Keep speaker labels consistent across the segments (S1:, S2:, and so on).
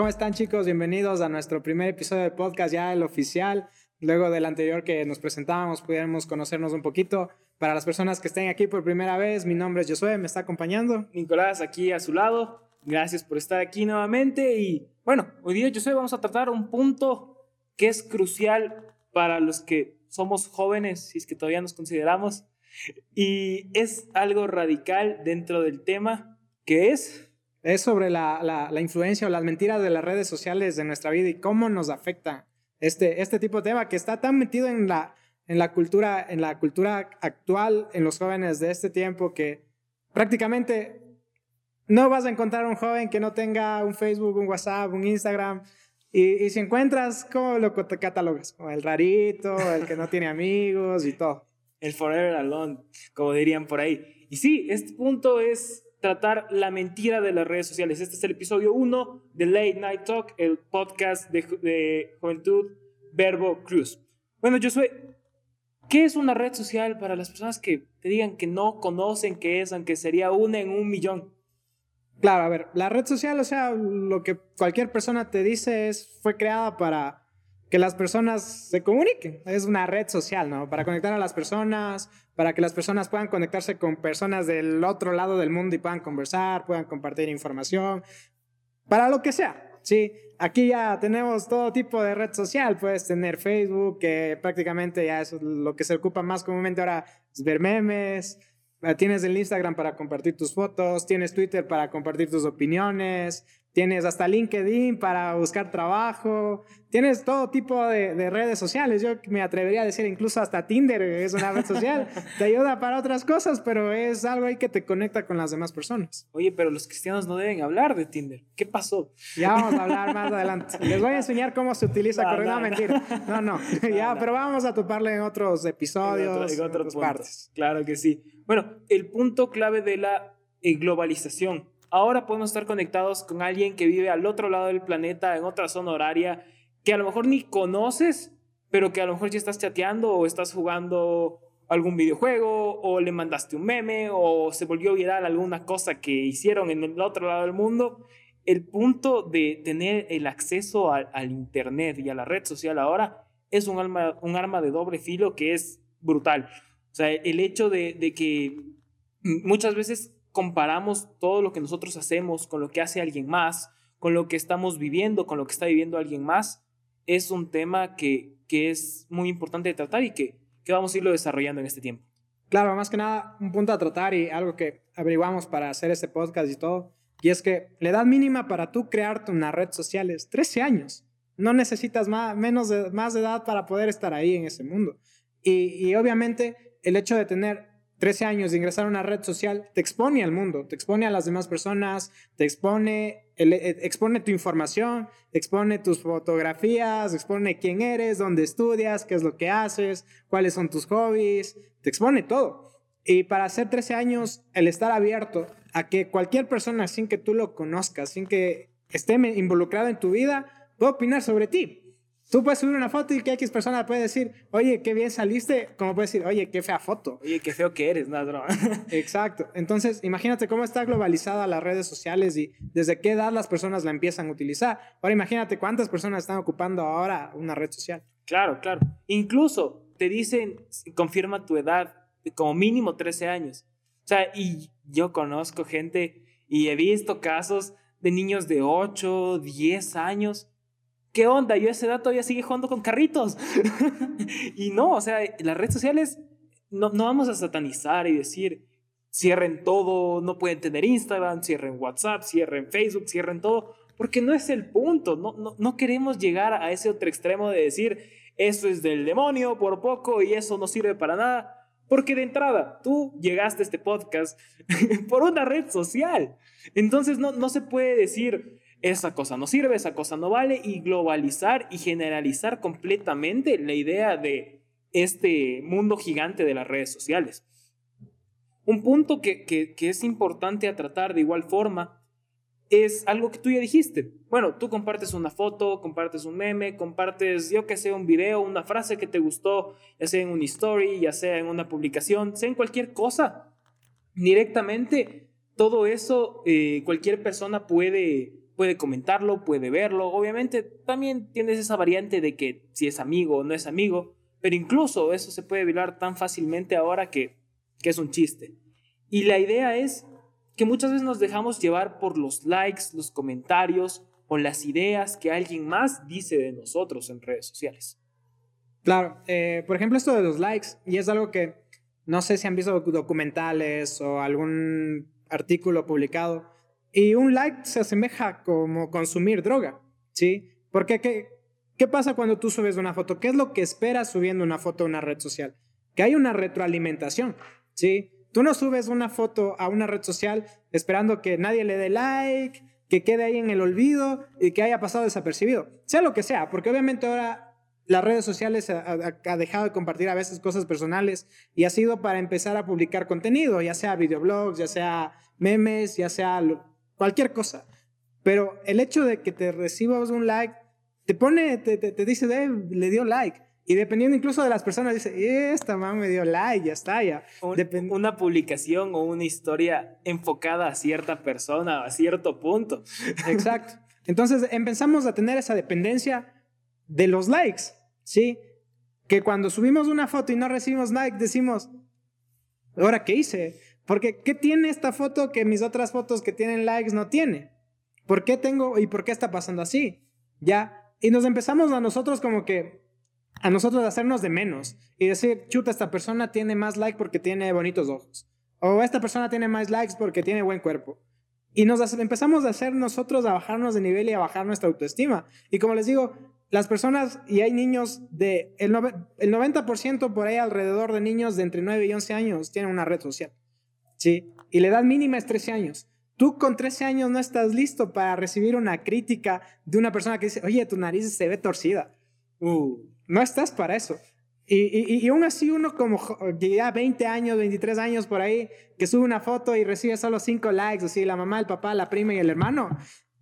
S1: ¿cómo están chicos? Bienvenidos a nuestro primer episodio de podcast, ya el oficial. Luego del anterior que nos presentábamos, pudiéramos conocernos un poquito. Para las personas que estén aquí por primera vez, mi nombre es Josué, me está acompañando.
S2: Nicolás aquí a su lado. Gracias por estar aquí nuevamente. Y bueno, hoy día, Josué, vamos a tratar un punto que es crucial para los que somos jóvenes, si es que todavía nos consideramos. Y es algo radical dentro del tema, que es
S1: es sobre la, la, influencia o las mentiras de las redes sociales de nuestra vida y cómo nos afecta este, este tipo de tema que está tan metido en la, en la cultura, en la cultura actual, en los jóvenes de este tiempo, que prácticamente no vas a encontrar un joven que no tenga un Facebook, un WhatsApp, un Instagram. Y, y si encuentras, ¿cómo lo catalogas? Como el rarito, el que no tiene amigos y todo.
S2: El forever alone, como dirían por ahí. Y sí, este punto es tratar la mentira de las redes sociales. Este es el episodio 1 de Late Night Talk, el podcast de, Juventud Verbo Cruz. Bueno, yo soy... ¿Qué es una red social para las personas que te digan que no conocen qué es, aunque sería una en un millón?
S1: Claro, a ver, la red social, o sea, lo que cualquier persona te dice es, fue creada para que las personas se comuniquen. Es una red social, ¿no? Para conectar a las personas, para que las personas puedan conectarse con personas del otro lado del mundo y puedan conversar, puedan compartir información, para lo que sea. Sí, aquí ya tenemos todo tipo de red social. Puedes tener Facebook, que prácticamente ya es lo que se ocupa más comúnmente ahora, es ver memes. Tienes el Instagram para compartir tus fotos, tienes Twitter para compartir tus opiniones, Tienes hasta LinkedIn para buscar trabajo. Tienes todo tipo de, redes sociales. Yo me atrevería a decir incluso hasta Tinder es una red social. te ayuda para otras cosas, pero es algo ahí que te conecta con las demás personas.
S2: Oye, pero los cristianos no deben hablar de Tinder. ¿Qué pasó?
S1: Ya vamos a hablar más adelante. Les voy a enseñar cómo se utiliza no, No, mentira. No, no. ya, pero vamos a toparle en otros episodios, en, otras partes.
S2: Claro que sí. Bueno, el punto clave de la eh, globalización ahora podemos estar conectados con alguien que vive al otro lado del planeta, en otra zona horaria, que a lo mejor ni conoces, pero que a lo mejor ya estás chateando o estás jugando algún videojuego o le mandaste un meme o se volvió viral alguna cosa que hicieron en el otro lado del mundo. El punto de tener el acceso al, Internet y a la red social ahora es un arma, un arma de doble filo que es brutal. O sea, el hecho de, de que muchas veces comparamos todo lo que nosotros hacemos con lo que hace alguien más, con lo que estamos viviendo, con lo que está viviendo alguien más, es un tema que, que es muy importante de tratar y que, que vamos a irlo desarrollando en este tiempo.
S1: Claro, más que nada, un punto a tratar y algo que averiguamos para hacer este podcast y todo, y es que la edad mínima para tú crearte una red social es 13 años. No necesitas más, menos de, más de edad para poder estar ahí en ese mundo. Y, y obviamente el hecho de tener 13 años de ingresar a una red social te expone al mundo, te expone a las demás personas, te expone, eh, expone tu información, expone tus fotografías, expone quién eres, dónde estudias, qué es lo que haces, cuáles son tus hobbies, te expone todo. Y para hacer 13 años, el estar abierto a que cualquier persona sin que tú lo conozcas, sin que esté involucrado en tu vida, pueda opinar sobre ti. Tú puedes subir una foto y que X persona puede decir, oye, qué bien saliste, como puede decir, oye, qué fea foto.
S2: Oye, qué feo que eres, ¿no?
S1: Exacto. Entonces, imagínate cómo está globalizada las redes sociales y desde qué edad las personas la empiezan a utilizar. Ahora imagínate cuántas personas están ocupando ahora una red social.
S2: Claro, claro. Incluso te dicen, confirma tu edad, como mínimo 13 años. O sea, y yo conozco gente y he visto casos de niños de 8, 10 años ¿qué onda? Yo a esa edad todavía sigue jugando con carritos. y no, o sea, las redes sociales no, no vamos a satanizar y decir, cierren todo, no pueden tener Instagram, cierren WhatsApp, cierren Facebook, cierren todo, porque no es el punto, no, no, no queremos llegar a ese otro extremo de decir, eso es del demonio por poco y eso no sirve para nada. Porque de entrada, tú llegaste a este podcast por una red social. Entonces no, no se puede decir, esa cosa no sirve, esa cosa no vale, y globalizar y generalizar completamente la idea de este mundo gigante de las redes sociales. Un punto que, que, es importante a tratar de igual forma es algo que tú ya dijiste. Bueno, tú compartes una foto, compartes un meme, compartes, yo que sé, un video, una frase que te gustó, ya sea en una story, ya sea en una publicación, sea en cualquier cosa. Directamente, todo eso, eh, cualquier persona puede puede comentarlo, puede verlo. Obviamente también tienes esa variante de que si es amigo o no es amigo, pero incluso eso se puede violar tan fácilmente ahora que, que es un chiste. Y la idea es que muchas veces nos dejamos llevar por los likes, los comentarios o las ideas que alguien más dice de nosotros en redes sociales.
S1: Claro, eh, por ejemplo esto de los likes, y es algo que no sé si han visto documentales o algún artículo publicado, y un like se asemeja como consumir droga, ¿sí? Porque ¿qué, ¿qué pasa cuando tú subes una foto? ¿Qué es lo que esperas subiendo una foto a una red social? Que hay una retroalimentación, ¿sí? Tú no subes una foto a una red social esperando que nadie le dé like, que quede ahí en el olvido y que haya pasado desapercibido. Sea lo que sea, porque obviamente ahora las redes sociales ha, dejado de compartir a veces cosas personales y ha sido para empezar a publicar contenido, ya sea videoblogs, ya sea memes, ya sea cualquier cosa. Pero el hecho de que te recibas un like, te pone, te, te, dice, le dio like. Y dependiendo incluso de las personas, dice, esta mamá me dio like, ya está, ya.
S2: una publicación o una historia enfocada a cierta persona, a cierto punto.
S1: Exacto. Entonces empezamos a tener esa dependencia de los likes, ¿sí? Que cuando subimos una foto y no recibimos like, decimos, ¿ahora qué hice? Porque ¿qué tiene esta foto que mis otras fotos que tienen likes no tiene? ¿Por qué tengo y por qué está pasando así? Ya. Y nos empezamos a nosotros como que a nosotros hacernos de menos y decir, chuta, esta persona tiene más likes porque tiene bonitos ojos. O esta persona tiene más likes porque tiene buen cuerpo. Y nos empezamos a hacer nosotros a bajarnos de nivel y a bajar nuestra autoestima. Y como les digo, las personas, y hay niños de, el, el 90% por ahí alrededor de niños de entre 9 y 11 años tienen una red social. ¿Sí? Y la edad mínima es 13 años. Tú con 13 años no estás listo para recibir una crítica de una persona que dice, oye, tu nariz se ve torcida. Uh, no estás para eso. Y, y, aún así uno como ya 20 años, 23 años por ahí, que sube una foto y recibe solo 5 likes, así la mamá, el papá, la prima y el hermano,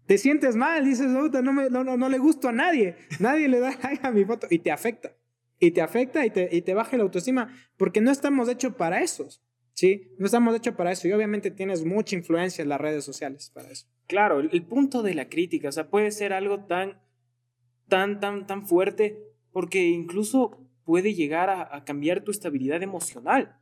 S1: te sientes mal, dices, no, no, no, no le gusto a nadie, nadie le da like a mi foto y te afecta. Y te afecta y te, y te baja la autoestima porque no estamos hechos para eso. ¿Sí? No estamos hechos para eso y obviamente tienes mucha influencia en las redes sociales para eso.
S2: Claro, el, punto de la crítica, o sea, puede ser algo tan, tan, tan, tan fuerte porque incluso puede llegar a, cambiar tu estabilidad emocional.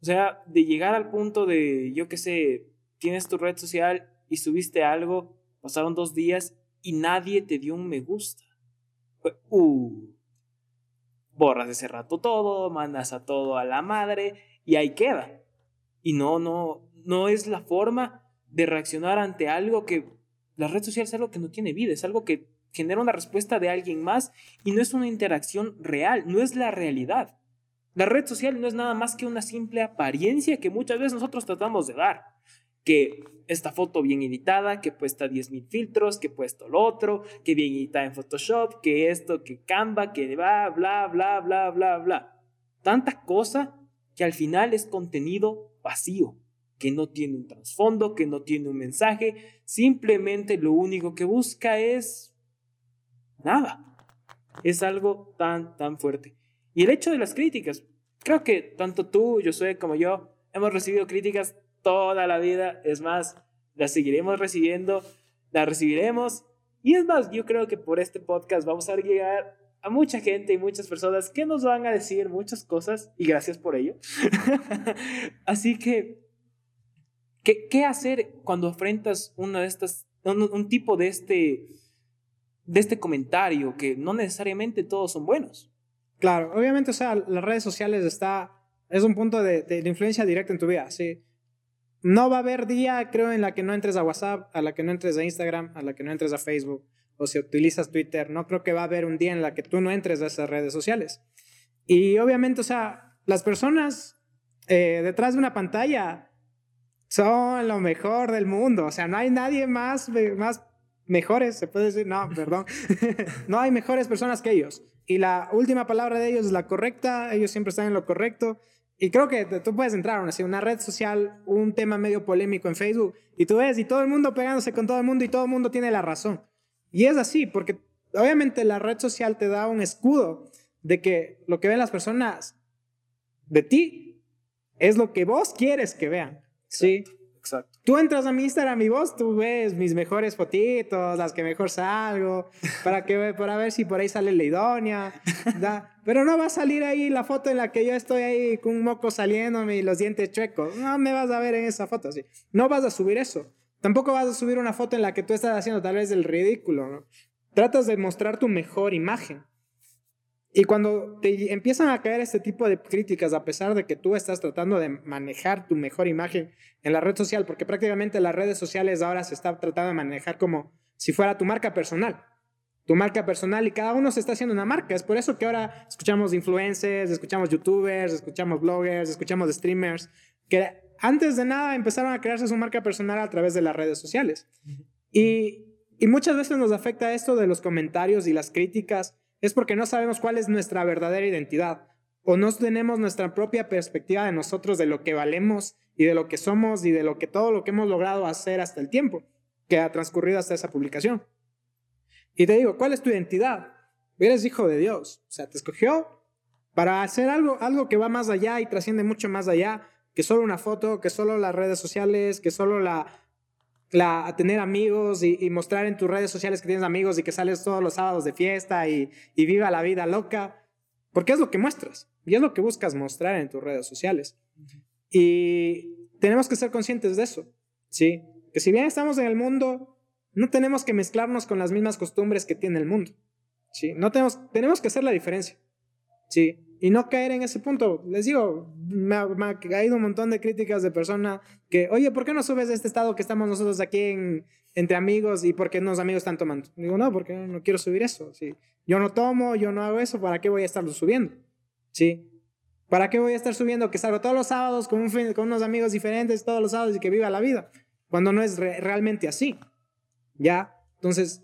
S2: O sea, de llegar al punto de, yo qué sé, tienes tu red social y subiste algo, pasaron dos días y nadie te dio un me gusta. Uh, borras ese rato todo, mandas a todo a la madre y ahí queda. Y no, no, no es la forma de reaccionar ante algo que la red social es algo que no tiene vida, es algo que genera una respuesta de alguien más y no es una interacción real, no es la realidad. La red social no es nada más que una simple apariencia que muchas veces nosotros tratamos de dar. Que esta foto bien editada, que puesta 10.000 filtros, que puesto lo otro, que bien editada en Photoshop, que esto, que Canva, que va, bla, bla, bla, bla, bla. Tanta cosa que al final es contenido vacío, que no tiene un trasfondo, que no tiene un mensaje, simplemente lo único que busca es Nada. Es algo tan, tan fuerte. Y el hecho de las críticas. Creo que tanto tú, yo soy como yo, hemos recibido críticas toda la vida. Es más, las seguiremos recibiendo, las recibiremos. Y es más, yo creo que por este podcast vamos a llegar a mucha gente y muchas personas que nos van a decir muchas cosas y gracias por ello. Así que, ¿qué, ¿qué, hacer cuando enfrentas uno de estas, un tipo de este de este comentario, que no necesariamente todos son buenos.
S1: Claro, obviamente, o sea, las redes sociales está, es un punto de, de, influencia directa en tu vida, sí. No va a haber día, creo, en la que no entres a WhatsApp, a la que no entres a Instagram, a la que no entres a Facebook, o si utilizas Twitter, no creo que va a haber un día en la que tú no entres a esas redes sociales. Y obviamente, o sea, las personas eh, detrás de una pantalla son lo mejor del mundo, o sea, no hay nadie más, más mejores, se puede decir, no, perdón, no hay mejores personas que ellos. Y la última palabra de ellos es la correcta, ellos siempre están en lo correcto. Y creo que tú puedes entrar así, una red social, un tema medio polémico en Facebook, y tú ves, y todo el mundo pegándose con todo el mundo, y todo el mundo tiene la razón. Y es así, porque obviamente la red social te da un escudo de que lo que ven las personas de ti es lo que vos quieres que vean. ¿sí?
S2: Exacto.
S1: Tú entras a mi Instagram y vos tú ves mis mejores fotitos, las que mejor salgo, para, que, para ver si por ahí sale la idónea. Pero no va a salir ahí la foto en la que yo estoy ahí con un moco saliéndome y los dientes chuecos. No me vas a ver en esa foto así. No vas a subir eso. Tampoco vas a subir una foto en la que tú estás haciendo tal vez el ridículo. ¿no? Tratas de mostrar tu mejor imagen. Y cuando te empiezan a caer este tipo de críticas, a pesar de que tú estás tratando de manejar tu mejor imagen en la red social, porque prácticamente las redes sociales ahora se está tratando de manejar como si fuera tu marca personal. Tu marca personal y cada uno se está haciendo una marca. Es por eso que ahora escuchamos influencers, escuchamos youtubers, escuchamos bloggers, escuchamos streamers, que antes de nada empezaron a crearse su marca personal a través de las redes sociales. Y, y muchas veces nos afecta esto de los comentarios y las críticas es porque no sabemos cuál es nuestra verdadera identidad o no tenemos nuestra propia perspectiva de nosotros, de lo que valemos y de lo que somos y de lo que todo lo que hemos logrado hacer hasta el tiempo que ha transcurrido hasta esa publicación. Y te digo, ¿cuál es tu identidad? Eres hijo de Dios, o sea, te escogió para hacer algo, algo que va más allá y trasciende mucho más allá que solo una foto, que solo las redes sociales, que solo la, la, tener amigos y, mostrar en tus redes sociales que tienes amigos y que sales todos los sábados de fiesta y, y viva la vida loca, porque es lo que muestras y es lo que buscas mostrar en tus redes sociales. Y tenemos que ser conscientes de eso, ¿sí? Que si bien estamos en el mundo, no tenemos que mezclarnos con las mismas costumbres que tiene el mundo, ¿sí? No tenemos, tenemos que hacer la diferencia, ¿sí? Y no caer en ese punto. Les digo, me ha, caído un montón de críticas de personas que, oye, ¿por qué no subes de este estado que estamos nosotros aquí en, entre amigos y por qué los amigos están tomando? Digo, no, porque no quiero subir eso. ¿sí? Yo no tomo, yo no hago eso, ¿para qué voy a estarlo subiendo? ¿Sí? ¿Para qué voy a estar subiendo que salgo todos los sábados con, un, con unos amigos diferentes todos los sábados y que viva la vida? Cuando no es realmente así. ¿Ya? Entonces,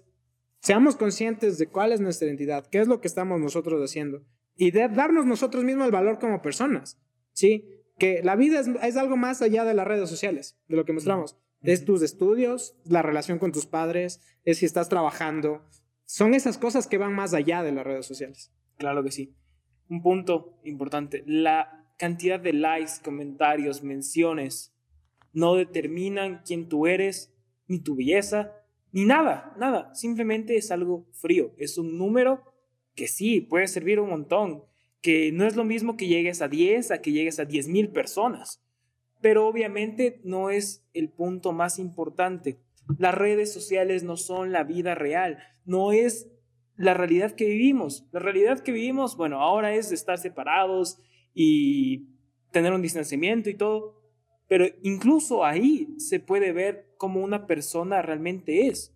S1: seamos conscientes de cuál es nuestra identidad, qué es lo que estamos nosotros haciendo y de darnos nosotros mismos el valor como personas, ¿sí? Que la vida es, algo más allá de las redes sociales, de lo que mostramos. Es tus estudios, la relación con tus padres, es si estás trabajando. Son esas cosas que van más allá de las redes sociales.
S2: Claro que sí. Un punto importante, la cantidad de likes, comentarios, menciones no determinan quién tú eres, ni tu belleza, ni nada, nada. Simplemente es algo frío, es un número que sí, puede servir un montón, que no es lo mismo que llegues a 10 a que llegues a 10 mil personas, pero obviamente no es el punto más importante. Las redes sociales no son la vida real, no es la realidad que vivimos. La realidad que vivimos, bueno, ahora es estar separados y tener un distanciamiento y todo, pero incluso ahí se puede ver cómo una persona realmente es.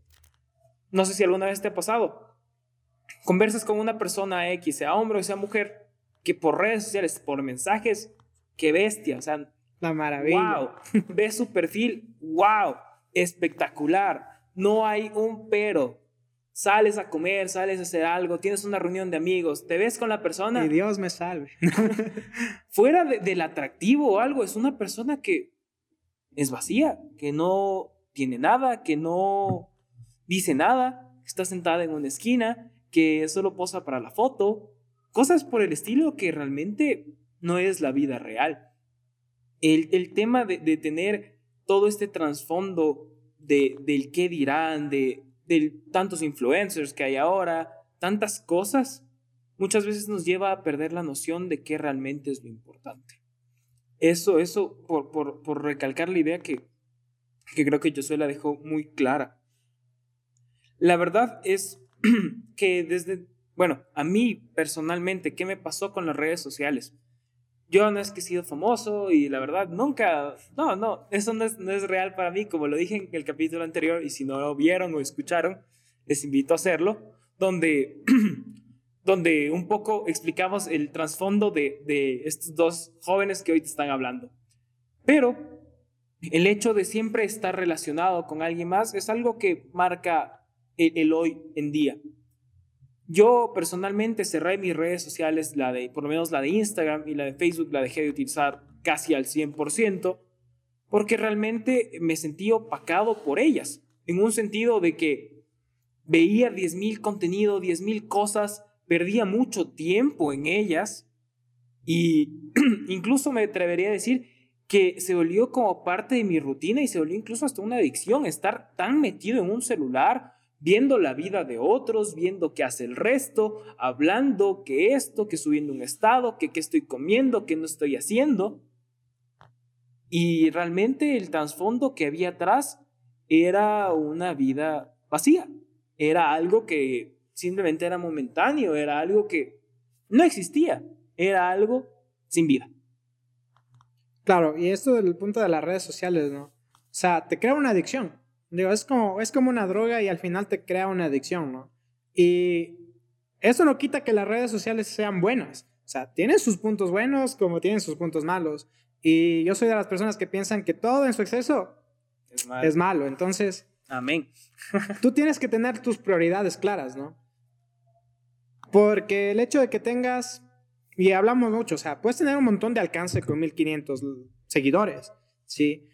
S2: No sé si alguna vez te ha pasado, conversas con una persona X, sea hombre o sea mujer, que por redes sociales, por mensajes, qué bestia, o sea,
S1: la maravilla.
S2: Wow, ves su perfil, wow, espectacular, no hay un pero. Sales a comer, sales a hacer algo, tienes una reunión de amigos, te ves con la persona.
S1: Y Dios me salve.
S2: fuera del atractivo o algo, es una persona que es vacía, que no tiene nada, que no dice nada, está sentada en una esquina que solo posa para la foto, cosas por el estilo que realmente no es la vida real. El, tema de, tener todo este trasfondo de, del qué dirán, de, de tantos influencers que hay ahora, tantas cosas, muchas veces nos lleva a perder la noción de qué realmente es lo importante. Eso, eso, por, por, por recalcar la idea que, que creo que Josué la dejó muy clara. La verdad es que desde, bueno, a mí personalmente, ¿qué me pasó con las redes sociales? Yo no es que he sido famoso y la verdad nunca, no, no, eso no es, no es real para mí, como lo dije en el capítulo anterior y si no lo vieron o escucharon, les invito a hacerlo, donde, donde un poco explicamos el trasfondo de, de estos dos jóvenes que hoy te están hablando. Pero el hecho de siempre estar relacionado con alguien más es algo que marca el, hoy en día. Yo personalmente cerré mis redes sociales, la de, por lo menos la de Instagram y la de Facebook, la dejé de utilizar casi al 100%, porque realmente me sentí opacado por ellas, en un sentido de que veía 10.000 contenido, 10.000 cosas, perdía mucho tiempo en ellas y incluso me atrevería a decir que se volvió como parte de mi rutina y se volvió incluso hasta una adicción, estar tan metido en un celular, viendo la vida de otros, viendo qué hace el resto, hablando que esto, que subiendo un estado, que qué estoy comiendo, qué no estoy haciendo. Y realmente el trasfondo que había atrás era una vida vacía, era algo que simplemente era momentáneo, era algo que no existía, era algo sin vida.
S1: Claro, y esto del punto de las redes sociales, ¿no? O sea, te crea una adicción. Digo, es como, es como una droga y al final te crea una adicción, ¿no? Y eso no quita que las redes sociales sean buenas. O sea, tienen sus puntos buenos como tienen sus puntos malos. Y yo soy de las personas que piensan que todo en su exceso es malo. Es malo. Entonces,
S2: amén.
S1: tú tienes que tener tus prioridades claras, ¿no? Porque el hecho de que tengas y hablamos mucho, o sea, puedes tener un montón de alcance con 1500 seguidores, ¿sí?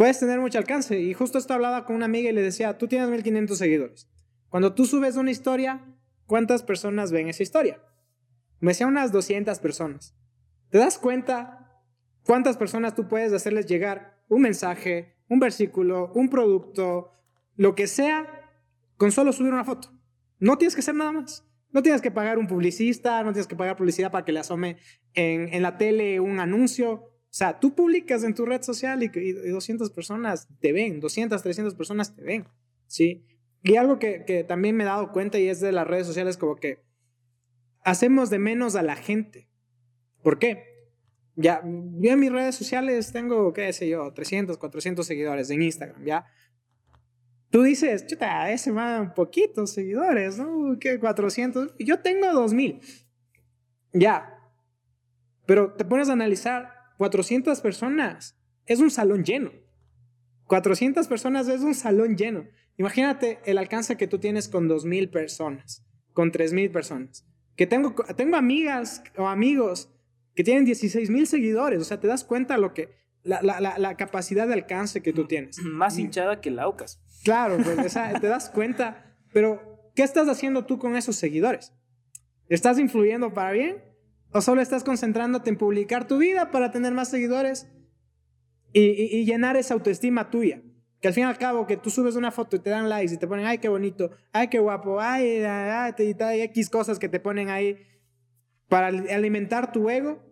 S1: Puedes tener mucho alcance. Y justo esto hablaba con una amiga y le decía, tú tienes 1500 seguidores. Cuando tú subes una historia, ¿cuántas personas ven esa historia? Me decía unas 200 personas. ¿Te das cuenta cuántas personas tú puedes hacerles llegar un mensaje, un versículo, un producto, lo que sea, con solo subir una foto? No tienes que hacer nada más. No tienes que pagar un publicista, no tienes que pagar publicidad para que le asome en, en la tele un anuncio. O sea, tú publicas en tu red social y, y, 200 personas te ven, 200, 300 personas te ven, ¿sí? Y algo que, que también me he dado cuenta y es de las redes sociales como que hacemos de menos a la gente. ¿Por qué? Ya, yo en mis redes sociales tengo, qué sé yo, 300, 400 seguidores en Instagram, ¿ya? Tú dices, chuta, ese va poquitos seguidores, ¿no? ¿Qué? 400. Yo tengo 2000. Ya. Pero te pones a analizar, 400 personas es un salón lleno. 400 personas es un salón lleno. Imagínate el alcance que tú tienes con 2000 personas, con 3000 personas. Que tengo, tengo amigas o amigos que tienen 16 mil seguidores. O sea, te das cuenta lo que, la, la, la, la, capacidad de alcance que tú tienes.
S2: Más hinchada que Laucas.
S1: Claro, pues, te das cuenta, pero ¿qué estás haciendo tú con esos seguidores? ¿Estás influyendo para bien? ¿O solo estás concentrándote en publicar tu vida para tener más seguidores y, llenar esa autoestima tuya? Que al fin y al cabo, que tú subes una foto y te dan likes y te ponen, ay, qué bonito, ay, qué guapo, ay, ay, ay, ay X cosas que te ponen ahí para alimentar tu ego.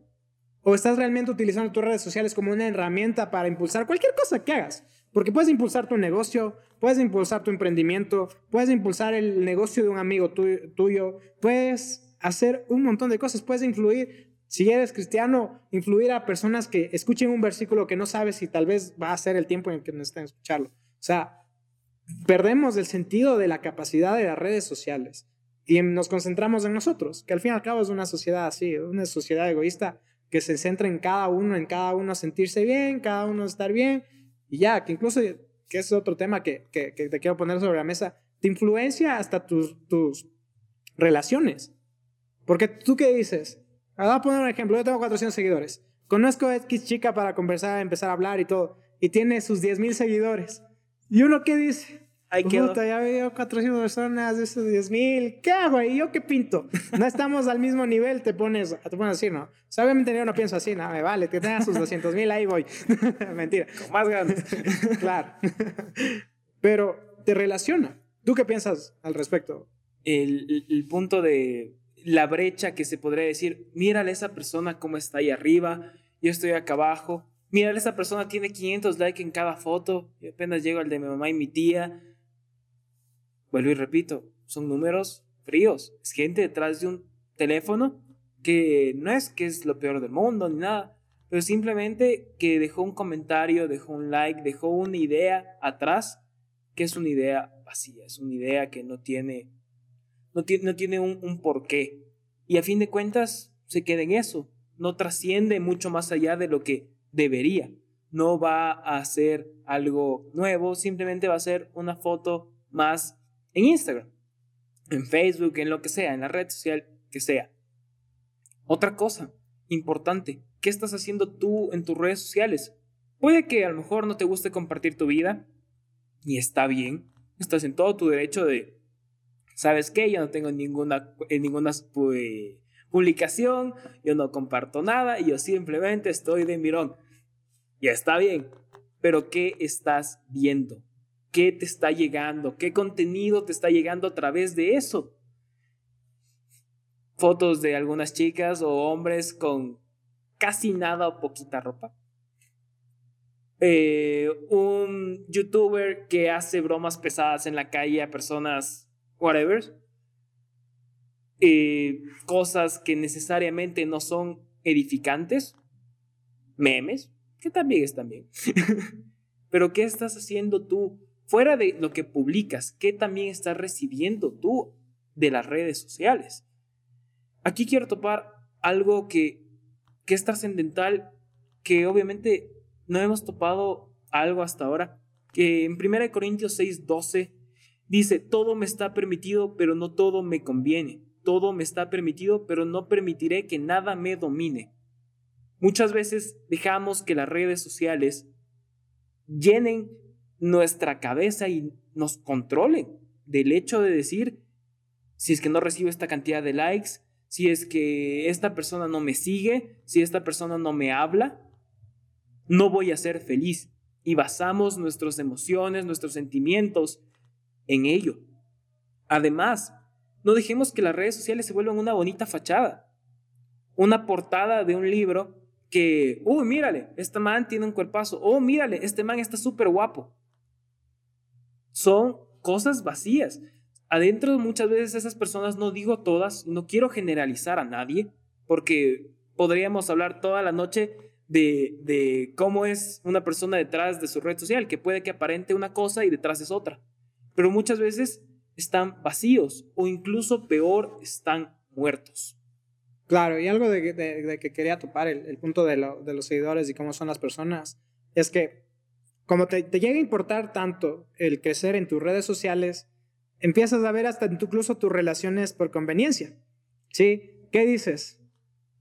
S1: ¿O estás realmente utilizando tus redes sociales como una herramienta para impulsar cualquier cosa que hagas? Porque puedes impulsar tu negocio, puedes impulsar tu emprendimiento, puedes impulsar el negocio de un amigo tuyo, puedes hacer un montón de cosas, puedes influir, si eres cristiano, influir a personas que escuchen un versículo que no sabes si tal vez va a ser el tiempo en que necesitan escucharlo. O sea, perdemos el sentido de la capacidad de las redes sociales y nos concentramos en nosotros, que al fin y al cabo es una sociedad así, una sociedad egoísta que se centra en cada uno, en cada uno sentirse bien, cada uno estar bien y ya, que incluso, que es otro tema que, que, que te quiero poner sobre la mesa, te influencia hasta tus, tus relaciones. Porque tú qué dices, ah, voy a poner un ejemplo, yo tengo 400 seguidores, conozco a X chica para conversar, empezar a hablar y todo, y tiene sus 10 mil seguidores. ¿Y uno qué dice? Ay, qué Puta, ya veo 400 personas de esos 10 mil. ¿Qué hago ahí? ¿Yo qué pinto? No estamos al mismo nivel, te pones, te pones así, ¿no? O sea, obviamente yo no pienso así, no, me vale, que tengas sus 200 mil, ahí voy. Mentira.
S2: Con más ganas.
S1: claro. Pero te relaciona. ¿Tú qué piensas al respecto?
S2: El, el, punto de la brecha que se podría decir, mírale a esa persona cómo está ahí arriba, yo estoy acá abajo. Mírale, esa persona tiene 500 likes en cada foto. Y apenas llego al de mi mamá y mi tía Vuelvo y repito, son números fríos. Es gente detrás de un teléfono que no es que es lo peor del mundo ni nada, pero simplemente que dejó un comentario, dejó un like, dejó una idea atrás, que es una idea vacía, es una idea que no tiene, no tiene, no tiene un, un porqué. Y a fin de cuentas se queda en eso, no trasciende mucho más allá de lo que debería. No va a ser algo nuevo, simplemente va a ser una foto más en Instagram, en Facebook, en lo que sea, en la red social que sea. Otra cosa importante, ¿qué estás haciendo tú en tus redes sociales? Puede que a lo mejor no te guste compartir tu vida y está bien, estás en todo tu derecho de, ¿sabes qué? Yo no tengo ninguna, eh, ninguna pues, publicación, yo no comparto nada y yo simplemente estoy de mirón. Ya está bien, pero ¿qué estás viendo? ¿Qué te está llegando? ¿Qué contenido te está llegando a través de eso? Fotos de algunas chicas o hombres con casi nada o poquita ropa. Eh, un youtuber que hace bromas pesadas en la calle a personas, whatever. Eh, cosas que necesariamente no son edificantes. Memes, que también están bien. Pero ¿qué estás haciendo tú fuera de lo que publicas? ¿Qué también estás recibiendo tú de las redes sociales? Aquí quiero topar algo que, que es trascendental, que obviamente no hemos topado algo hasta ahora, que en 1 Corintios 6, 12 dice, todo me está permitido, pero no todo me conviene. Todo me está permitido, pero no permitiré que nada me domine. Muchas veces dejamos que las redes sociales llenen nuestra cabeza y nos controlen del hecho de decir, si es que no recibo esta cantidad de likes, si es que esta persona no me sigue, si esta persona no me habla, no voy a ser feliz. Y basamos nuestras emociones, nuestros sentimientos en ello. Además, no dejemos que las redes sociales se vuelvan una bonita fachada, una portada de un libro que, uy, mírale, este man tiene un cuerpazo, oh, mírale, este man está súper guapo. Son cosas vacías. Adentro muchas veces esas personas, no digo todas, no quiero generalizar a nadie, porque podríamos hablar toda la noche de, de cómo es una persona detrás de su red social, que puede que aparente una cosa y detrás es otra. Pero muchas veces están vacíos o incluso peor, están muertos.
S1: Claro, y algo de, que quería topar el, punto de, los seguidores y cómo son las personas, es que como te, llega a importar tanto el crecer en tus redes sociales, empiezas a ver hasta incluso tus relaciones por conveniencia. ¿Sí? ¿Qué dices?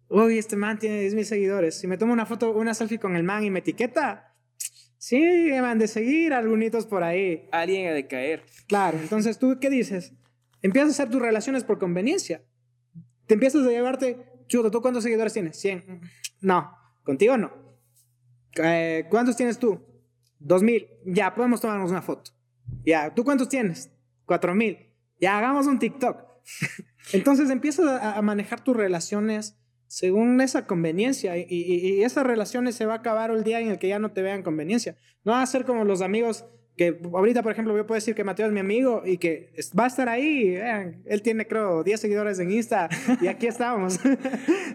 S1: Uy, este man tiene 10 mil seguidores. Si me tomo una foto, una selfie con el man y me etiqueta, sí, me han de seguir algunos por ahí.
S2: Alguien ha de caer.
S1: Claro, entonces tú, ¿qué dices? Empiezas a hacer tus relaciones por conveniencia te empiezas a llevarte, chuto, ¿tú cuántos seguidores tienes? 100. No, contigo no. Eh, ¿Cuántos tienes tú? 2000. Ya, podemos tomarnos una foto. Ya, ¿tú cuántos tienes? 4000. Ya, hagamos un TikTok. Entonces empiezas a, manejar tus relaciones según esa conveniencia y, y, esas relaciones se va a acabar el día en el que ya no te vean conveniencia. No va a ser como los amigos que ahorita, por ejemplo, yo puedo decir que Mateo es mi amigo y que va a estar ahí. él tiene, creo, 10 seguidores en Insta y aquí estamos.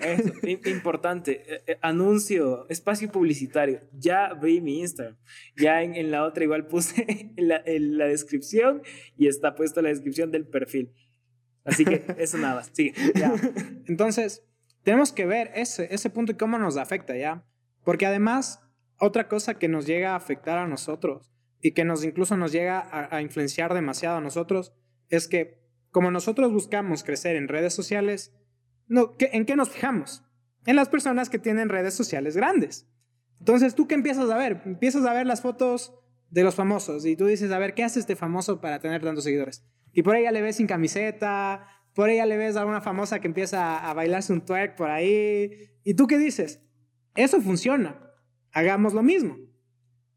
S2: Eso, importante. Eh, eh, anuncio, espacio publicitario. Ya vi mi Instagram. Ya en, la otra igual puse en la, en la, descripción y está puesta la descripción del perfil. Así que eso nada, sigue.
S1: Ya. Entonces, tenemos que ver ese, ese punto y cómo nos afecta, ¿ya? Porque además, otra cosa que nos llega a afectar a nosotros y que nos incluso nos llega a, influenciar demasiado a nosotros es que como nosotros buscamos crecer en redes sociales, ¿en qué nos fijamos? En las personas que tienen redes sociales grandes. Entonces, ¿tú qué empiezas a ver? Empiezas a ver las fotos de los famosos y tú dices, a ver, ¿qué hace este famoso para tener tantos seguidores? Y por ahí ya le ves sin camiseta, por ya le ves a una famosa que empieza a bailarse un twerk por ahí. ¿Y tú qué dices? Eso funciona. Hagamos lo mismo.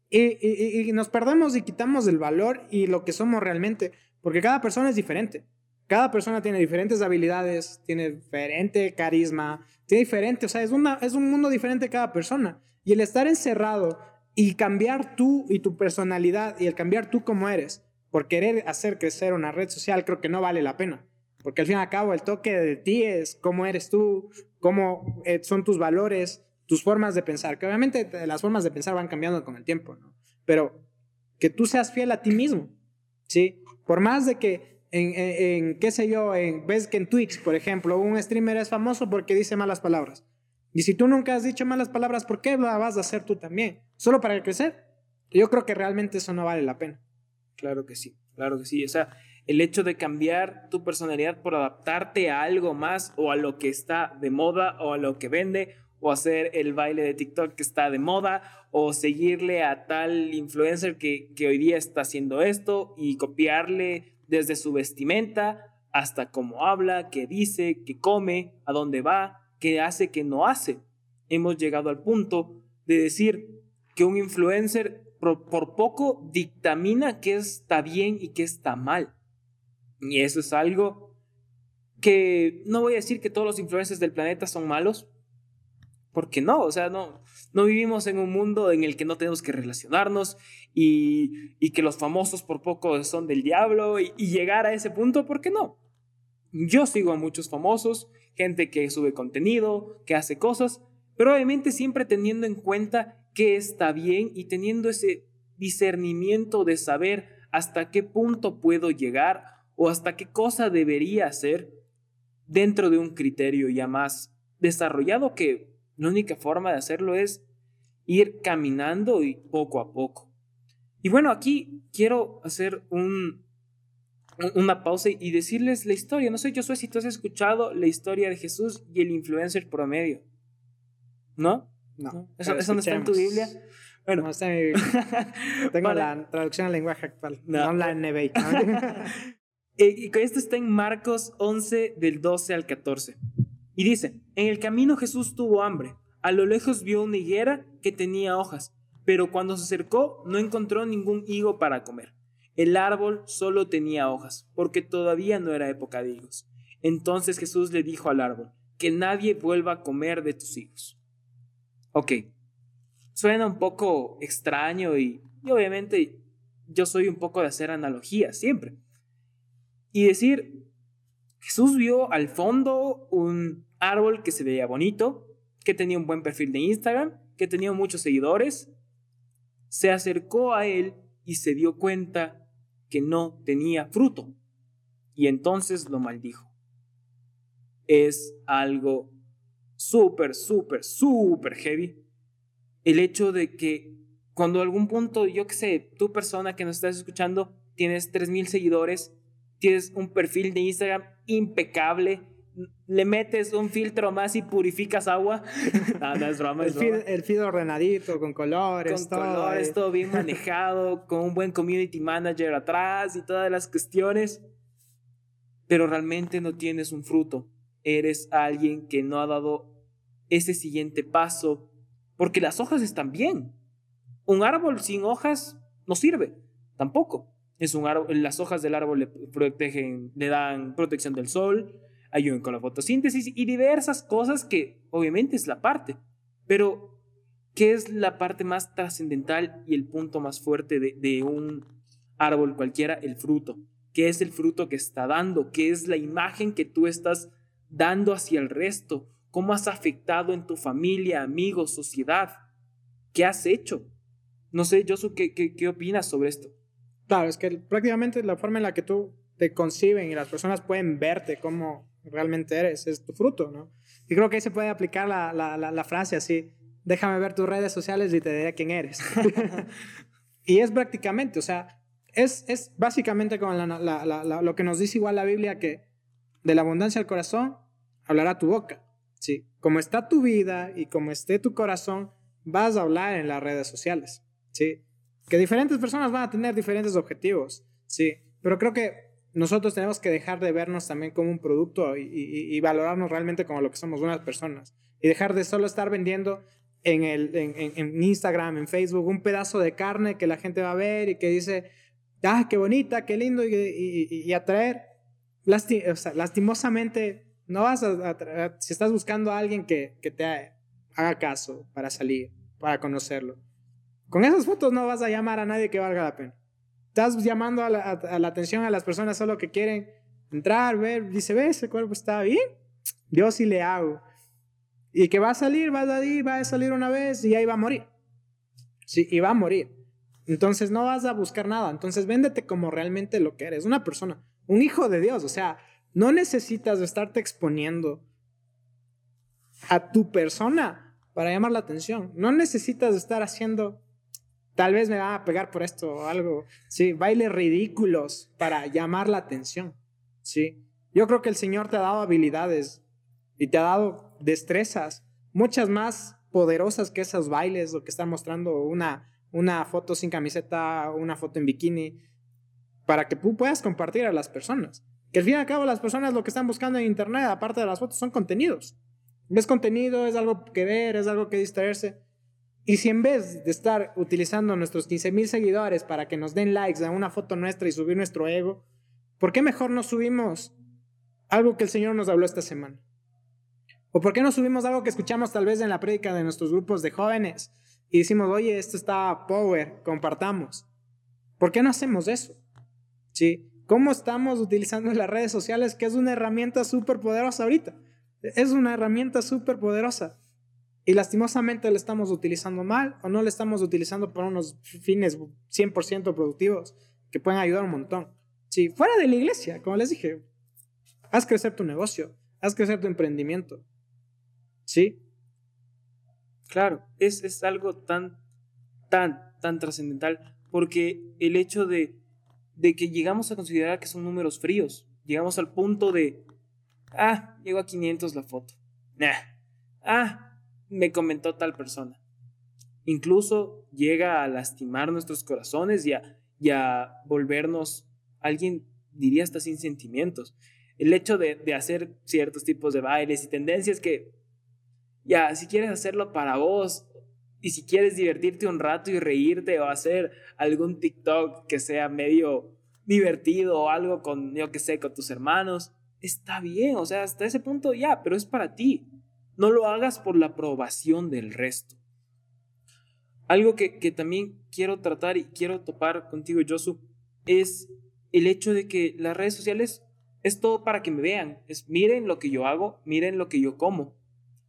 S1: Y, nos perdemos y quitamos el valor y lo que somos realmente, porque cada persona es diferente. Cada persona tiene diferentes habilidades, tiene diferente carisma, tiene diferente, o sea, es, una, es un mundo diferente cada persona. Y el estar encerrado y cambiar tú y tu personalidad y el cambiar tú como eres por querer hacer crecer una red social, creo que no vale la pena. Porque al fin y al cabo el toque de ti es cómo eres tú, cómo eh, son tus valores, tus formas de pensar, que obviamente las formas de pensar van cambiando con el tiempo, ¿no? Pero que tú seas fiel a ti mismo, ¿sí? Por más de que en, en, qué sé yo, en, ves que en Twitch, por ejemplo, un streamer es famoso porque dice malas palabras. Y si tú nunca has dicho malas palabras, ¿por qué la vas a hacer tú también? ¿Solo para crecer? Yo creo que realmente eso no vale la pena.
S2: Claro que sí, claro que sí. O sea, el hecho de cambiar tu personalidad por adaptarte a algo más o a lo que está de moda o a lo que vende o hacer el baile de TikTok que está de moda, o seguirle a tal influencer que, hoy día está haciendo esto y copiarle desde su vestimenta hasta cómo habla, qué dice, qué come, a dónde va, qué hace, qué no hace. Hemos llegado al punto de decir que un influencer por, poco dictamina qué está bien y qué está mal. Y eso es algo que no voy a decir que todos los influencers del planeta son malos, porque no, o sea, no, no vivimos en un mundo en el que no tenemos que relacionarnos y, que los famosos por poco son del diablo y, y llegar a ese punto, ¿por qué no? Yo sigo a muchos famosos, gente que sube contenido, que hace cosas, pero obviamente siempre teniendo en cuenta qué está bien y teniendo ese discernimiento de saber hasta qué punto puedo llegar o hasta qué cosa debería hacer dentro de un criterio ya más desarrollado que la única forma de hacerlo es ir caminando y poco a poco. Y bueno, aquí quiero hacer un, una pausa y decirles la historia. No sé, yo soy si tú has escuchado la historia de Jesús y el influencer promedio. ¿No?
S1: No.
S2: ¿Eso, no está en tu Biblia?
S1: Bueno, no está tengo la traducción al lenguaje actual, no, la NBI.
S2: Eh, y esto está en Marcos 11, del 12 al 14. Y dice: En el camino Jesús tuvo hambre. A lo lejos vio una higuera que tenía hojas, pero cuando se acercó no encontró ningún higo para comer. El árbol solo tenía hojas, porque todavía no era época de higos. Entonces Jesús le dijo al árbol, que nadie vuelva a comer de tus higos. Ok, suena un poco extraño y, obviamente yo soy un poco de hacer analogías siempre. Y decir, Jesús vio al fondo un árbol que se veía bonito, que tenía un buen perfil de Instagram, que tenía muchos seguidores, se acercó a él y se dio cuenta que no tenía fruto. Y entonces lo maldijo. Es algo súper, súper, súper heavy. El hecho de que cuando algún punto, yo que sé, tu persona que nos estás escuchando, tienes 3.000 seguidores, tienes un perfil de Instagram impecable, le metes un filtro más y purificas agua. no, no es broma.
S1: el, Feed, ordenadito, con colores.
S2: Con colores, todo bien manejado, con un buen community manager atrás y todas las cuestiones. Pero realmente no tienes un fruto. Eres alguien que no ha dado ese siguiente paso porque las hojas están bien. Un árbol sin hojas no sirve, tampoco. Es un árbol, las hojas del árbol le protegen, le dan protección del sol, ayuden con la fotosíntesis y diversas cosas que obviamente es la parte. Pero, ¿qué es la parte más trascendental y el punto más fuerte de, de un árbol cualquiera? El fruto. ¿Qué es el fruto que está dando? ¿Qué es la imagen que tú estás dando hacia el resto? ¿Cómo has afectado en tu familia, amigos, sociedad? ¿Qué has hecho? No sé, Josu, ¿qué, qué, qué opinas sobre esto?
S1: Claro, es que prácticamente la forma en la que tú te conciben y las personas pueden verte como realmente eres, es tu fruto, ¿no? Y creo que ahí se puede aplicar la, la, la, frase así, déjame ver tus redes sociales y te diré quién eres. y es prácticamente, o sea, es, es básicamente como lo que nos dice igual la Biblia, que de la abundancia del corazón hablará tu boca. ¿sí? Como está tu vida y como esté tu corazón, vas a hablar en las redes sociales. ¿sí? Que diferentes personas van a tener diferentes objetivos. ¿sí? Pero creo que nosotros tenemos que dejar de vernos también como un producto y, valorarnos realmente como lo que somos unas personas. Y dejar de solo estar vendiendo en, el, en, Instagram, en Facebook, un pedazo de carne que la gente va a ver y que dice, ah, qué bonita, qué lindo, y, atraer. lastimosamente, no vas a si estás buscando a alguien que, que te haga caso para salir, para conocerlo. Con esas fotos no vas a llamar a nadie que valga la pena. Estás llamando a la, atención a las personas solo que quieren entrar, ver, dice, ve, ese cuerpo está bien, yo sí le hago. Y que va a salir, va a salir, va a salir una vez y ahí va a morir. Sí, y va a morir. Entonces no vas a buscar nada. Entonces véndete como realmente lo que eres, una persona, un hijo de Dios. O sea, no necesitas estarte exponiendo a tu persona para llamar la atención. No necesitas estar haciendo Tal vez me van a pegar por esto o algo. Sí, bailes ridículos para llamar la atención. Sí. Yo creo que el Señor te ha dado habilidades y te ha dado destrezas, muchas más poderosas que esos bailes, lo que está mostrando una, una foto sin camiseta, una foto en bikini, para que tú puedas compartir a las personas. Que al fin y al cabo las personas lo que están buscando en Internet, aparte de las fotos, son contenidos. Es contenido, es algo que ver, es algo que distraerse. Y si en vez de estar utilizando nuestros 15 mil seguidores para que nos den likes a una foto nuestra y subir nuestro ego, ¿por qué mejor no subimos algo que el Señor nos habló esta semana? ¿O por qué no subimos algo que escuchamos tal vez en la prédica de nuestros grupos de jóvenes y decimos, oye, esto está power, compartamos? ¿Por qué no hacemos eso? ¿Sí? ¿Cómo estamos utilizando las redes sociales, que es una herramienta súper poderosa ahorita? Es una herramienta súper poderosa y lastimosamente la estamos utilizando mal o no la estamos utilizando para unos fines 100% productivos que pueden ayudar un montón. Si fuera de la iglesia, como les dije, haz crecer tu negocio, haz crecer tu emprendimiento. ¿Sí?
S2: Claro, es, es algo tan, tan, tan trascendental porque el hecho de, de que llegamos a considerar que son números fríos, llegamos al punto de, ah, llegó a 500 la foto. Nah. Ah, me comentó tal persona. Incluso llega a lastimar nuestros corazones y a, volvernos alguien, diría hasta sin sentimientos. El hecho de, de hacer ciertos tipos de bailes y tendencias que, ya, si quieres hacerlo para vos y si quieres divertirte un rato y reírte o hacer algún TikTok que sea medio divertido o algo con, yo que sé, con tus hermanos, está bien, o sea, hasta ese punto ya, pero es para ti. No lo hagas por la aprobación del resto. Algo que, también quiero tratar y quiero topar contigo, Josu, es el hecho de que las redes sociales es todo para que me vean. Es miren lo que yo hago, miren lo que yo como.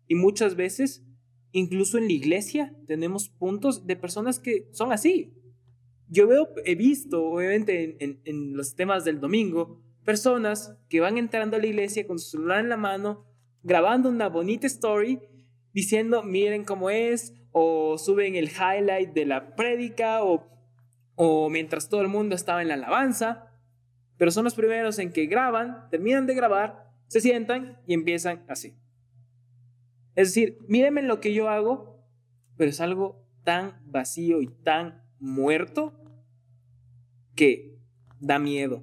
S2: Y muchas veces, incluso en la iglesia, tenemos puntos de personas que son así. Yo veo, he visto, obviamente, en, en los temas del domingo, personas que van entrando a la iglesia con su celular en la mano, grabando una bonita story diciendo, miren cómo es, o suben el highlight de la prédica, o, o mientras todo el mundo estaba en la alabanza, pero son los primeros en que graban, terminan de grabar, se sientan y empiezan así. Es decir, mírenme lo que yo hago, pero es algo tan vacío y tan muerto que da miedo.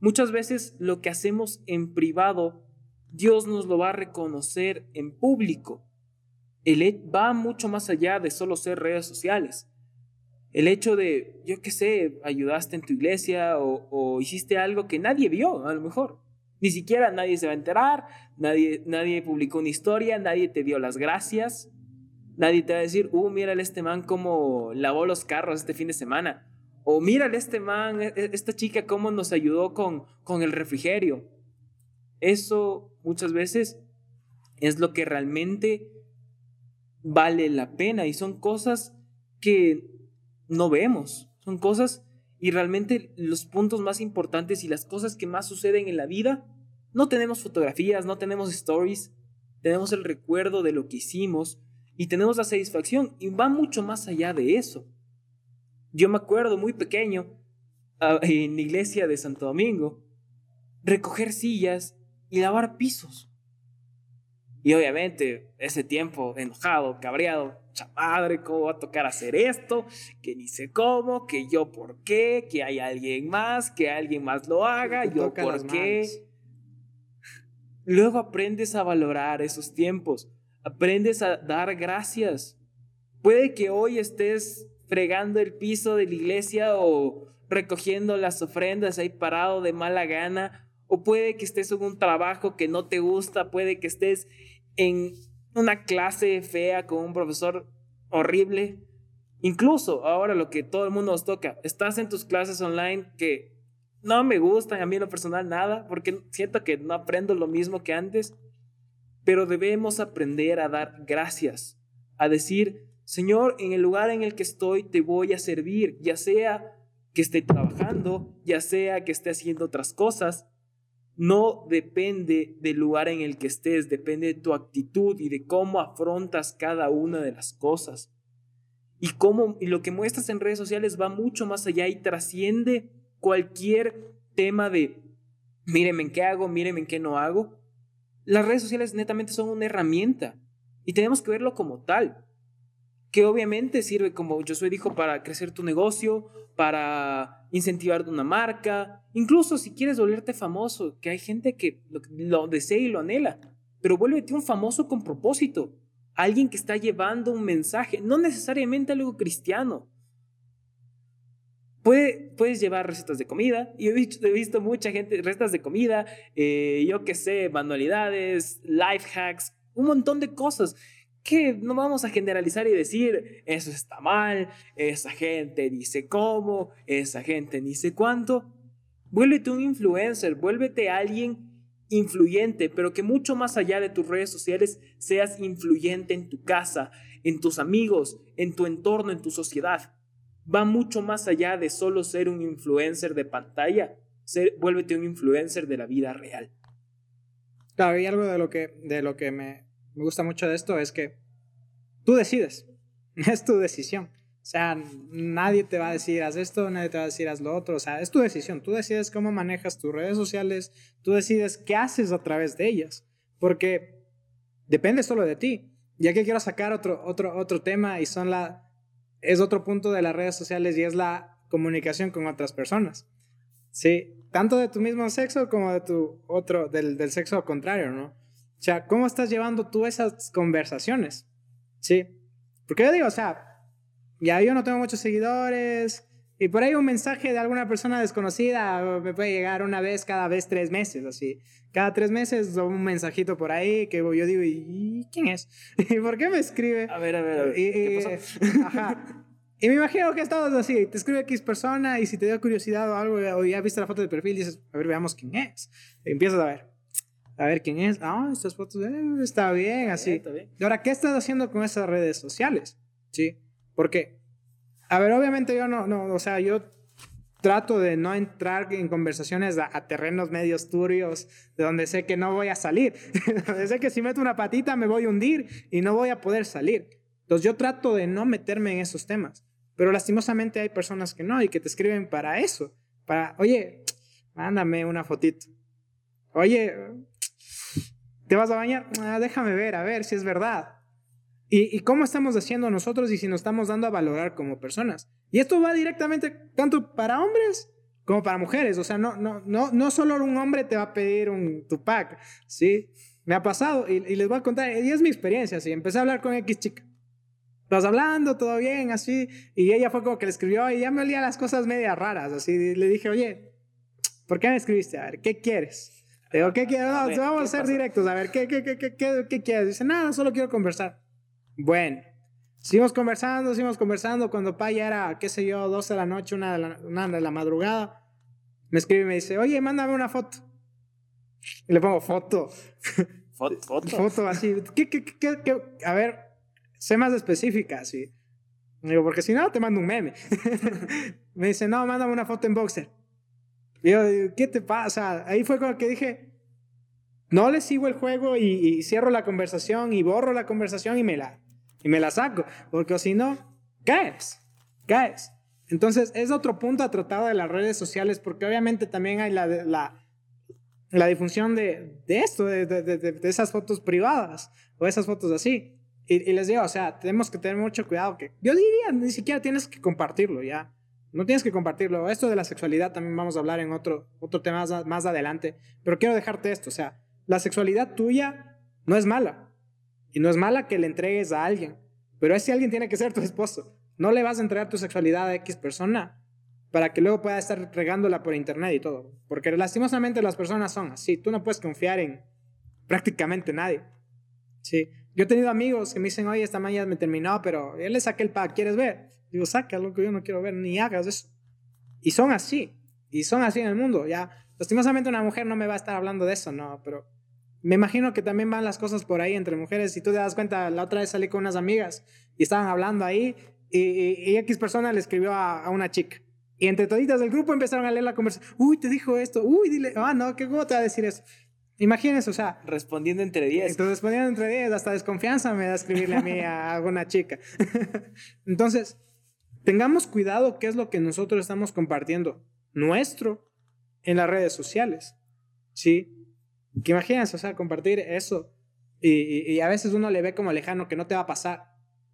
S2: Muchas veces lo que hacemos en privado Dios nos lo va a reconocer en público. El va mucho más allá de solo ser redes sociales. El hecho de, yo qué sé, ayudaste en tu iglesia o, hiciste algo que nadie vio, a lo mejor. Ni siquiera nadie se va a enterar, nadie, nadie publicó una historia, nadie te dio las gracias, nadie te va a decir, uh, mírale este man cómo lavó los carros este fin de semana. O mírale este man, e, e, esta chica cómo nos ayudó con, con el refrigerio. Eso muchas veces es lo que realmente vale la pena y son cosas que no vemos, son cosas y realmente los puntos más importantes y las cosas que más suceden en la vida, no tenemos fotografías, no tenemos stories, tenemos el recuerdo de lo que hicimos y tenemos la satisfacción y va mucho más allá de eso. Yo me acuerdo muy pequeño ah, en la iglesia de Santo Domingo, recoger sillas y lavar pisos. Y obviamente ese tiempo enojado, cabreado, madre, ¿cómo va a tocar hacer esto? Que ni sé cómo, que yo por qué, que hay alguien más, que alguien más lo haga, yo por qué. Luego aprendes a valorar esos tiempos, aprendes a dar gracias. Puede que hoy estés fregando el piso de la iglesia o recogiendo las ofrendas ahí parado de mala gana o puede que estés en un trabajo que no te gusta, puede que estés en una clase fea con un profesor horrible. Incluso ahora lo que todo el mundo nos toca, estás en tus clases online que no me gustan a mí en lo personal nada, porque siento que no aprendo lo mismo que antes, pero debemos aprender a dar gracias, a decir, Señor, en el lugar en el que estoy te voy a servir, ya sea que esté trabajando, ya sea que esté haciendo otras cosas, no depende del lugar en el que estés, depende de tu actitud y de cómo afrontas cada una de las cosas. Y cómo y lo que muestras en redes sociales va mucho más allá y trasciende cualquier tema de mírenme en qué hago, mírenme en qué no hago. Las redes sociales netamente son una herramienta y tenemos que verlo como tal. Que obviamente sirve como soy dijo para crecer tu negocio, para incentivar una marca, incluso si quieres volverte famoso, que hay gente que lo, desea y lo anhela, pero vuélvete un famoso con propósito, alguien que está llevando un mensaje, no necesariamente algo cristiano. puedes llevar recetas de comida, y he visto, he visto mucha gente, recetas de comida, eh, yo qué sé, manualidades, life hacks, un montón de cosas que no vamos a generalizar y decir, eso está mal, esa gente dice cómo, esa gente dice cuánto. Vuélvete un influencer, vuélvete alguien influyente, pero que mucho más allá de tus redes sociales seas influyente en tu casa, en tus amigos, en tu entorno, en tu sociedad. Va mucho más allá de solo ser un influencer de pantalla, ser, vuélvete un influencer de la vida real.
S1: Claro, y algo de lo que, de lo que me, me gusta mucho de esto es que tú decides, es tu decisión. O sea, nadie te va a decir haz esto, nadie te va a decir haz lo otro. O sea, es tu decisión. Tú decides cómo manejas tus redes sociales, tú decides qué haces a través de ellas, porque depende solo de ti. Ya que quiero sacar otro, otro, otro tema y son la, es otro punto de las redes sociales y es la comunicación con otras personas. Sí, tanto de tu mismo sexo como de tu otro, del, del sexo contrario, ¿no? O sea, ¿cómo estás llevando tú esas conversaciones? Sí. Porque yo digo, o sea, ya yo no tengo muchos seguidores y por ahí un mensaje de alguna persona desconocida me puede llegar una vez cada vez tres meses, así. Cada tres meses un mensajito por ahí que yo digo, ¿y quién es? ¿Y por qué me escribe?
S2: A ver, a ver, a ver. ¿Qué
S1: pasó? Ajá. Y me imagino que estamos así, te escribe X persona y si te dio curiosidad o algo, o ya viste la foto de perfil, dices, a ver, veamos quién es. Y empiezas a ver a ver quién es. Ah, estas fotos, eh, está bien, así. Está bien. Y ahora, ¿qué estás haciendo con esas redes sociales? Sí, porque, a ver, obviamente yo no, no, o sea, yo trato de no entrar en conversaciones a, terrenos medios turbios de donde sé que no voy a salir. donde sé que si meto una patita me voy a hundir y no voy a poder salir. Entonces yo trato de no meterme en esos temas. Pero lastimosamente hay personas que no y que te escriben para eso. Para, oye, mándame una fotito. Oye, ¿Te vas a bañar? Ah, déjame ver, a ver si es verdad. ¿Y, cómo estamos haciendo nosotros y si nos estamos dando a valorar como personas? Y esto va directamente tanto para hombres como para mujeres. O sea, no, no, no, no solo un hombre te va a pedir un Tupac, ¿sí? Me ha pasado y, les voy a contar, y es mi experiencia, ¿sí? Empecé a hablar con X chica. Estás hablando, todo bien, así. Y ella fue como que le escribió y ya me olía las cosas medias raras, así. le dije, oye, ¿por qué me escribiste? A ver, ¿qué quieres? Digo, ¿qué quieres? vamos a ser directos. A ver, ¿qué, qué, qué, qué, qué quieres? Dice, nada, solo quiero conversar. Bueno, seguimos conversando, seguimos conversando. Cuando pa ya era, qué sé yo, 12 de la noche, una de la, una de la madrugada, me escribe y me dice, oye, mándame una foto. Y le pongo foto.
S2: Foto. Foto,
S1: foto así. ¿Qué, qué, qué, qué, A ver, sé más específica, así. Digo, porque si no, te mando un meme. me dice, no, mándame una foto en boxer. Yo, ¿qué te pasa? Ahí fue como que dije, no le sigo el juego y, cierro la conversación y borro la conversación y me la, y me la saco, porque si no, caes, caes. Entonces, es otro punto a tratar de las redes sociales, porque obviamente también hay la, la, la difusión de, de esto, de, de, de, esas fotos privadas o esas fotos así. Y, y, les digo, o sea, tenemos que tener mucho cuidado, que yo diría, ni siquiera tienes que compartirlo ya. No tienes que compartirlo. Esto de la sexualidad también vamos a hablar en otro, otro tema más, más adelante. Pero quiero dejarte esto. O sea, la sexualidad tuya no es mala. Y no es mala que le entregues a alguien. Pero ese alguien tiene que ser tu esposo. No le vas a entregar tu sexualidad a X persona para que luego pueda estar regándola por internet y todo. Porque lastimosamente las personas son así. Tú no puedes confiar en prácticamente nadie. Sí. Yo he tenido amigos que me dicen, oye, esta mañana me terminó, pero él le saqué el pack, ¿quieres ver? Digo, saca lo que yo no quiero ver, ni hagas eso. Y son así, y son así en el mundo. Ya, lastimosamente una mujer no me va a estar hablando de eso, no, pero me imagino que también van las cosas por ahí entre mujeres. Si tú te das cuenta, la otra vez salí con unas amigas y estaban hablando ahí y, X persona le escribió a, una chica. Y entre toditas del grupo empezaron a leer la conversación. Uy, te dijo esto. Uy, dile, ah, no, ¿cómo te va a decir eso? Imagínense, o sea.
S2: Respondiendo entre 10.
S1: Entonces, respondiendo entre 10, hasta desconfianza me da escribirle a mí a alguna chica. Entonces, Tengamos cuidado qué es lo que nosotros estamos compartiendo nuestro en las redes sociales. ¿Sí? Que imagínense, o sea, compartir eso y, a veces uno le ve como lejano que no te va a pasar.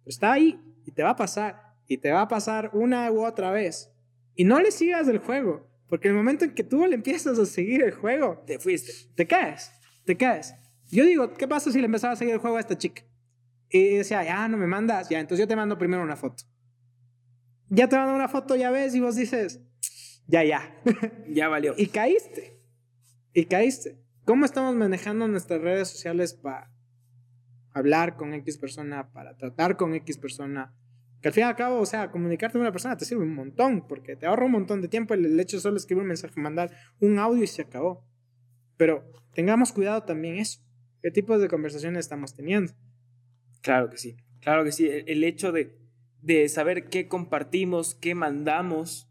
S1: está ahí y te va a pasar. Y te va a pasar una u otra vez. Y no le sigas el juego. Porque el momento en que tú le empiezas a seguir el juego,
S2: te fuiste.
S1: Te caes. Te caes. Yo digo, ¿qué pasa si le empezaba a seguir el juego a esta chica? Y decía, ya no me mandas, ya, entonces yo te mando primero una foto. Ya te mando una foto, ya ves, y vos dices, ya, ya.
S2: ya valió.
S1: Y caíste. Y caíste. ¿Cómo estamos manejando nuestras redes sociales para hablar con X persona, para tratar con X persona? Que al fin y al cabo, o sea, comunicarte con una persona te sirve un montón, porque te ahorra un montón de tiempo. El, hecho de solo escribir un mensaje, mandar un audio y se acabó. Pero tengamos cuidado también eso. ¿Qué tipos de conversaciones estamos teniendo?
S2: Claro que sí, claro que sí. El, hecho de, de, saber qué compartimos, qué mandamos,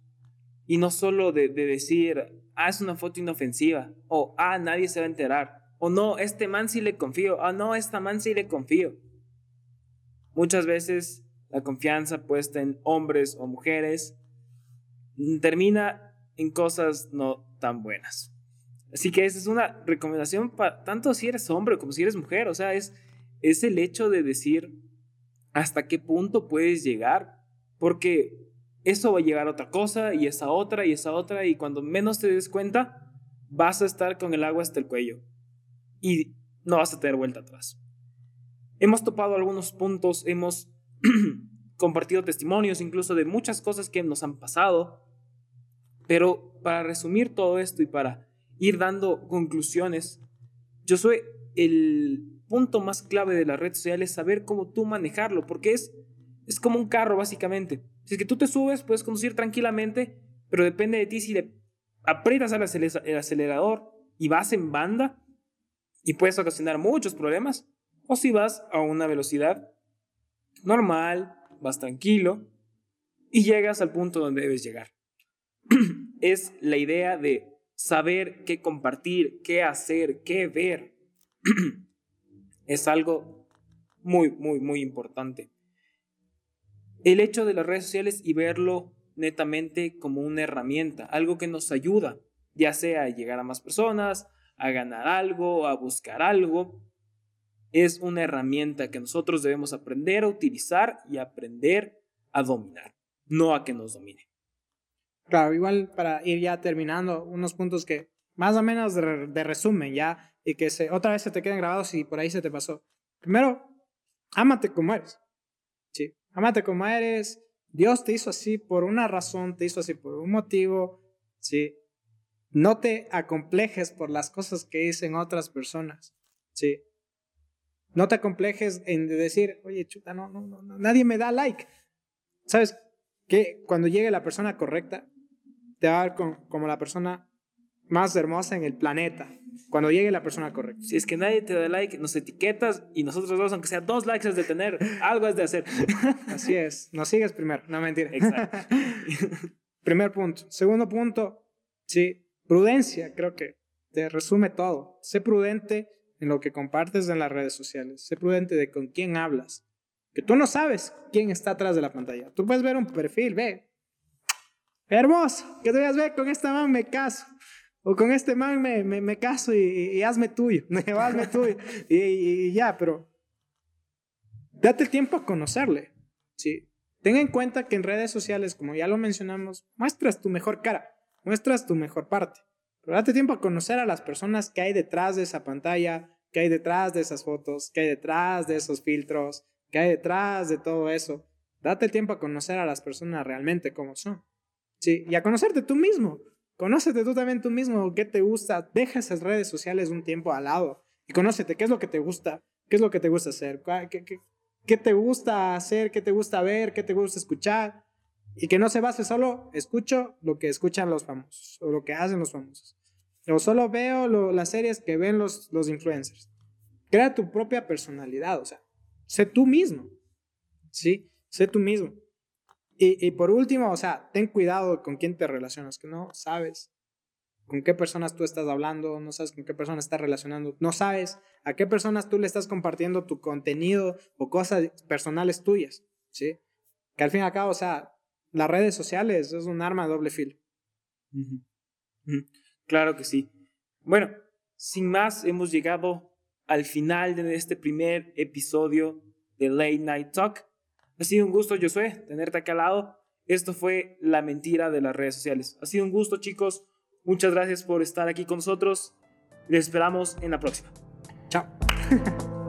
S2: y no solo de, de decir, ah, es una foto inofensiva, o ah, nadie se va a enterar, o no, este man sí le confío, ah, no, esta man sí le confío. Muchas veces la confianza puesta en hombres o mujeres termina en cosas no tan buenas. Así que esa es una recomendación para tanto si eres hombre como si eres mujer, o sea, es es el hecho de decir hasta qué punto puedes llegar, porque eso va a llegar a otra cosa y esa otra y esa otra y cuando menos te des cuenta vas a estar con el agua hasta el cuello y no vas a tener vuelta atrás. Hemos topado algunos puntos, hemos compartido testimonios incluso de muchas cosas que nos han pasado, pero para resumir todo esto y para ir dando conclusiones, yo soy el punto más clave de la red social es saber cómo tú manejarlo, porque es, es como un carro básicamente. Si es que tú te subes, puedes conducir tranquilamente, pero depende de ti si le aprietas al el acelerador y vas en banda y puedes ocasionar muchos problemas, o si vas a una velocidad normal, vas tranquilo y llegas al punto donde debes llegar. es la idea de saber qué compartir, qué hacer, qué ver. es algo muy, muy, muy importante. El hecho de las redes sociales y verlo netamente como una herramienta, algo que nos ayuda, ya sea a llegar a más personas, a ganar algo, a buscar algo, es una herramienta que nosotros debemos aprender a utilizar y aprender a dominar, no a que nos domine.
S1: Claro, igual para ir ya terminando, unos puntos que más o menos de, de resumen ya y que se, otra vez se te queden grabados y por ahí se te pasó. Primero, ámate como eres. Sí, ámate como eres. Dios te hizo así por una razón, te hizo así por un motivo. Sí. No te acomplejes por las cosas que dicen otras personas. Sí. No te acomplejes en decir, oye, chuta, no, no, no, nadie me da like. ¿Sabes? Que cuando llegue la persona correcta, te va a ver como la persona más hermosa en el planeta cuando llegue la persona correcta.
S2: Si es que nadie te da like, nos etiquetas y nosotros dos, aunque sea dos likes, es de tener, algo es de hacer.
S1: Así es. Nos sigues primero, no mentira.
S2: Exacto.
S1: Primer punto. Segundo punto, sí, prudencia, creo que te resume todo. Sé prudente en lo que compartes en las redes sociales. Sé prudente de con quién hablas. Que tú no sabes quién está atrás de la pantalla. Tú puedes ver un perfil, ve. Hermoso, que tú veas, ve, con esta mano me caso. O con este man me, me, caso y, hazme tuyo, hazme tuyo. Y, ya, pero date tiempo a conocerle. ¿sí? Ten en cuenta que en redes sociales, como ya lo mencionamos, muestras tu mejor cara, muestras tu mejor parte. Pero date tiempo a conocer a las personas que hay detrás de esa pantalla, que hay detrás de esas fotos, que hay detrás de esos filtros, que hay detrás de todo eso. Date tiempo a conocer a las personas realmente como son. ¿sí? Y a conocerte tú mismo. Conócete tú también tú mismo, qué te gusta, deja esas redes sociales un tiempo al lado y conócete, qué es lo que te gusta, qué es lo que te gusta hacer, qué, qué, qué te gusta hacer, qué te gusta ver, qué te gusta escuchar y que no se base solo, escucho lo que escuchan los famosos o lo que hacen los famosos. O solo veo las series que ven los, los influencers. Crea tu propia personalidad, o sea, sé tú mismo, ¿sí? Sé tú mismo. Y, por último, o sea, ten cuidado con quién te relacionas, que no sabes con qué personas tú estás hablando, no sabes con qué personas estás relacionando, no sabes a qué personas tú le estás compartiendo tu contenido o cosas personales tuyas, ¿sí? Que al fin y al cabo, o sea, las redes sociales es un arma de doble filo.
S2: Claro que sí. Bueno, sin más, hemos llegado al final de este primer episodio de Late Night Talk. Ha sido un gusto, Josué, tenerte acá al lado. Esto fue La Mentira de las Redes Sociales. Ha sido un gusto, chicos. Muchas gracias por estar aquí con nosotros. Les esperamos en la próxima.
S1: Chao.